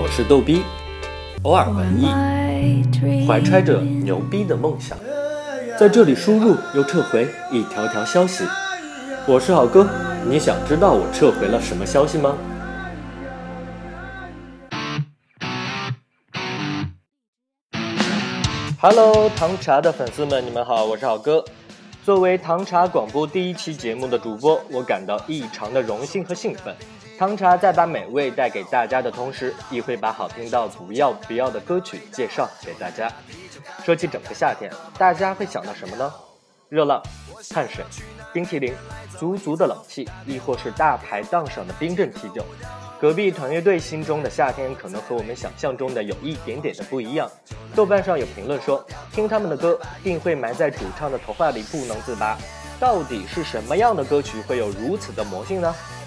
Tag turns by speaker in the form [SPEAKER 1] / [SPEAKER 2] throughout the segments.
[SPEAKER 1] 我是逗逼，偶尔文艺，怀揣着牛逼的梦想，在这里输入又撤回一条条消息。我是好哥，你想知道我撤回了什么消息吗？Hello，糖茶的粉丝们，你们好，我是好哥。作为糖茶广播第一期节目的主播，我感到异常的荣幸和兴奋。糖茶在把美味带给大家的同时，亦会把好听到不要不要的歌曲介绍给大家。说起整个夏天，大家会想到什么呢？热浪、汗水、冰淇淋、足足的冷气，亦或是大排档上的冰镇啤酒。隔壁团乐队心中的夏天，可能和我们想象中的有一点点的不一样。豆瓣上有评论说，听他们的歌，定会埋在主唱的头发里不能自拔。到底是什么样的歌曲会有如此的魔性呢？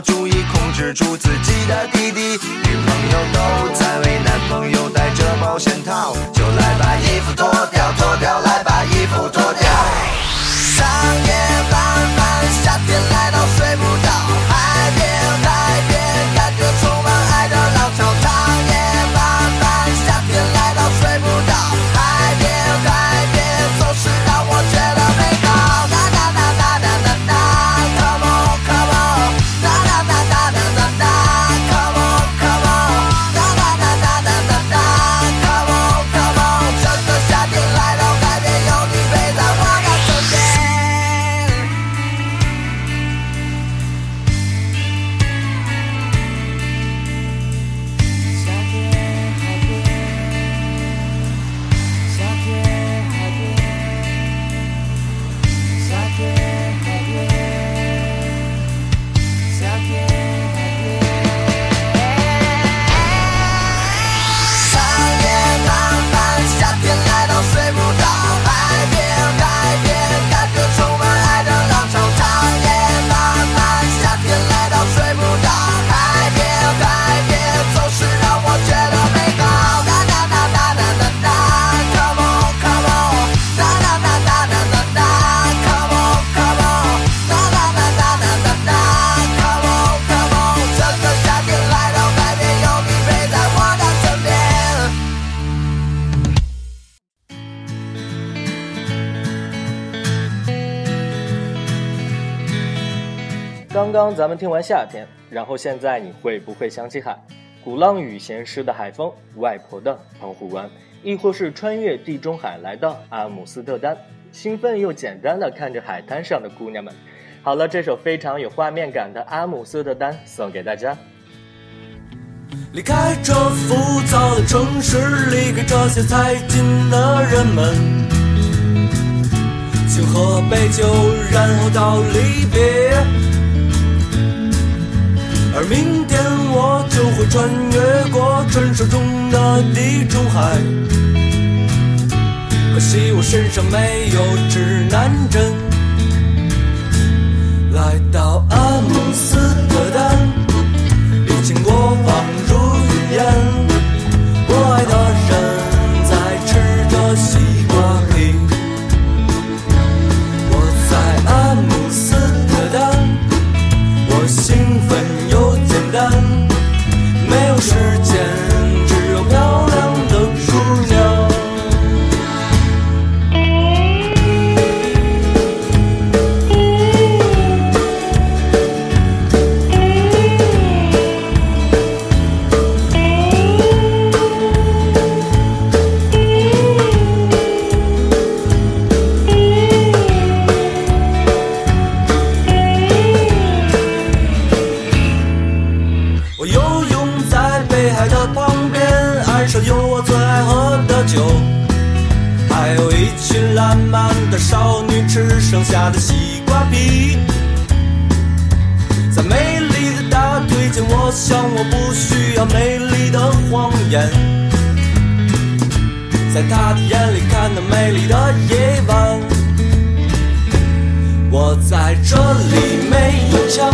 [SPEAKER 1] 要注意控制住自己的弟弟。女朋友都在为男朋友戴着保险套，就刚刚咱们听完夏天，然后现在你会不会想起海？鼓浪屿咸湿的海风，外婆的澎湖湾，亦或是穿越地中海来到阿姆斯特丹，兴奋又简单的看着海滩上的姑娘们。好了，这首非常有画面感的《阿姆斯特丹》送给大家。离开这浮躁的城市，离开这些财经的人们，请喝杯酒，然后到离别。而明天我就会穿越过传说中的地中海，可惜我身上没有指南针。来到阿姆
[SPEAKER 2] 群烂漫的少女吃剩下的西瓜皮。在美丽的大腿间，我想我不需要美丽的谎言。在她的眼里看到美丽的夜晚，我在这里没有枪，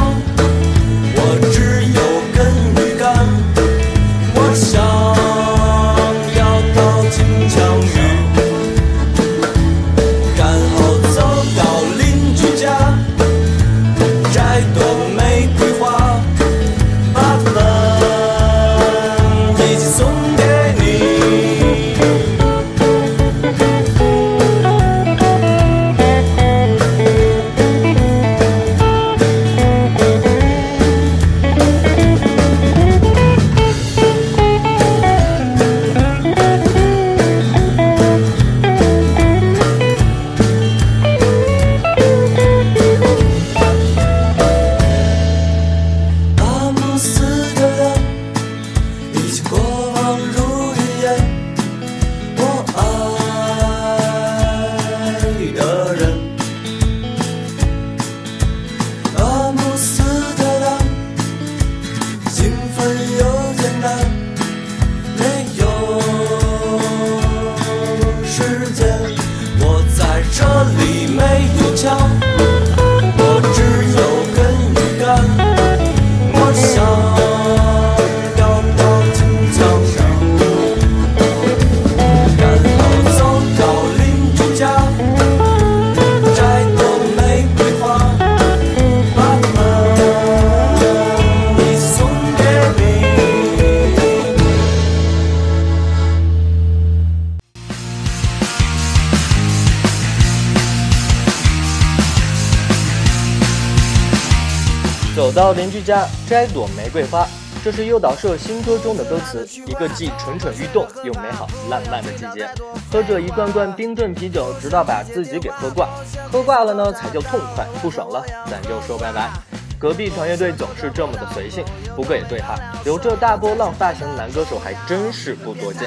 [SPEAKER 3] 到邻居家摘朵玫瑰花，这是诱导社新歌中的歌词。一个既蠢蠢欲动又美好烂漫的季节，喝着一罐罐冰镇啤酒，直到把自己给喝挂。喝挂了呢，才叫痛快。不爽了，咱就说拜拜。隔壁团乐队总是这么的随性，不过也对哈，留着大波浪发型的男歌手还真是不多见。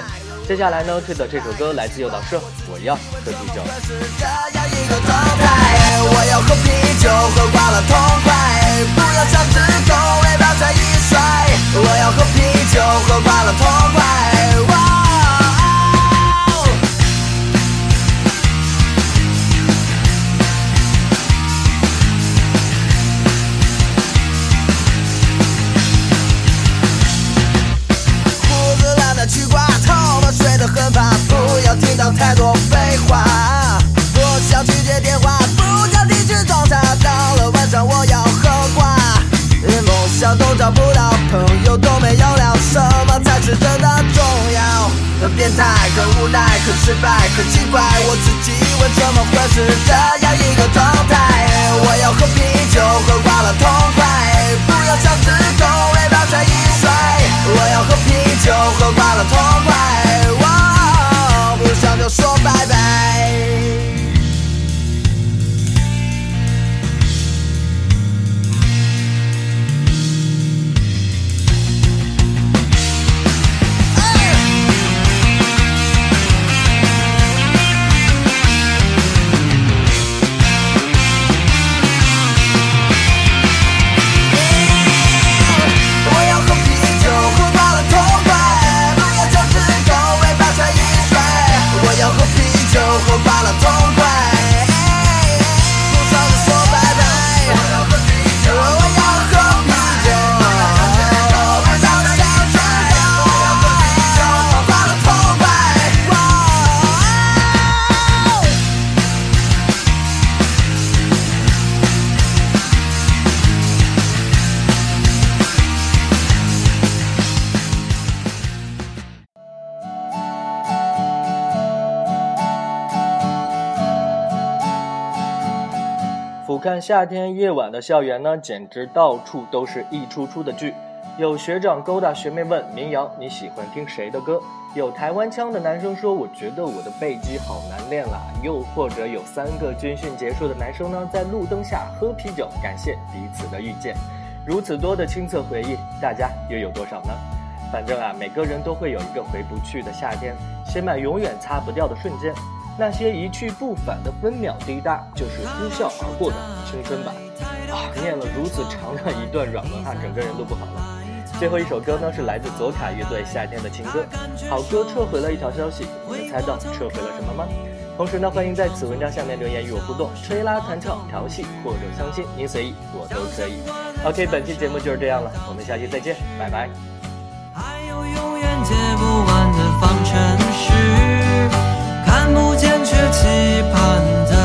[SPEAKER 3] 接下来呢，推的这首歌来自诱导社，我要喝啤酒。
[SPEAKER 1] 态，很无奈，很失败，很奇怪，我自己为什么会是这样一个状态？我要喝啤酒，喝挂了痛快，不要像只狗，尾巴甩一甩。我要，喝
[SPEAKER 3] 看夏天夜晚的校园呢，简直到处都是一出出的剧。有学长勾搭学妹问明阳你喜欢听谁的歌？有台湾腔的男生说我觉得我的背肌好难练啦。又或者有三个军训结束的男生呢，在路灯下喝啤酒，感谢彼此的遇见。如此多的青涩回忆，大家又有多少呢？反正啊，每个人都会有一个回不去的夏天，写满永远擦不掉的瞬间，那些一去不返的分秒滴答，就是呼啸而过的青春吧。啊，念了如此长的一段软文哈，整个人都不好了。最后一首歌呢，是来自左卡乐队《夏天的情歌》，好歌撤回了一条消息，你们猜到撤回了什么吗？同时呢，欢迎在此文章下面留言与我互动，吹拉弹唱调戏或者相亲，您随意，我都可以。OK，本期节目就是这样了，我们下期再见，拜拜。
[SPEAKER 4] 还有永远接不完的方程，期盼着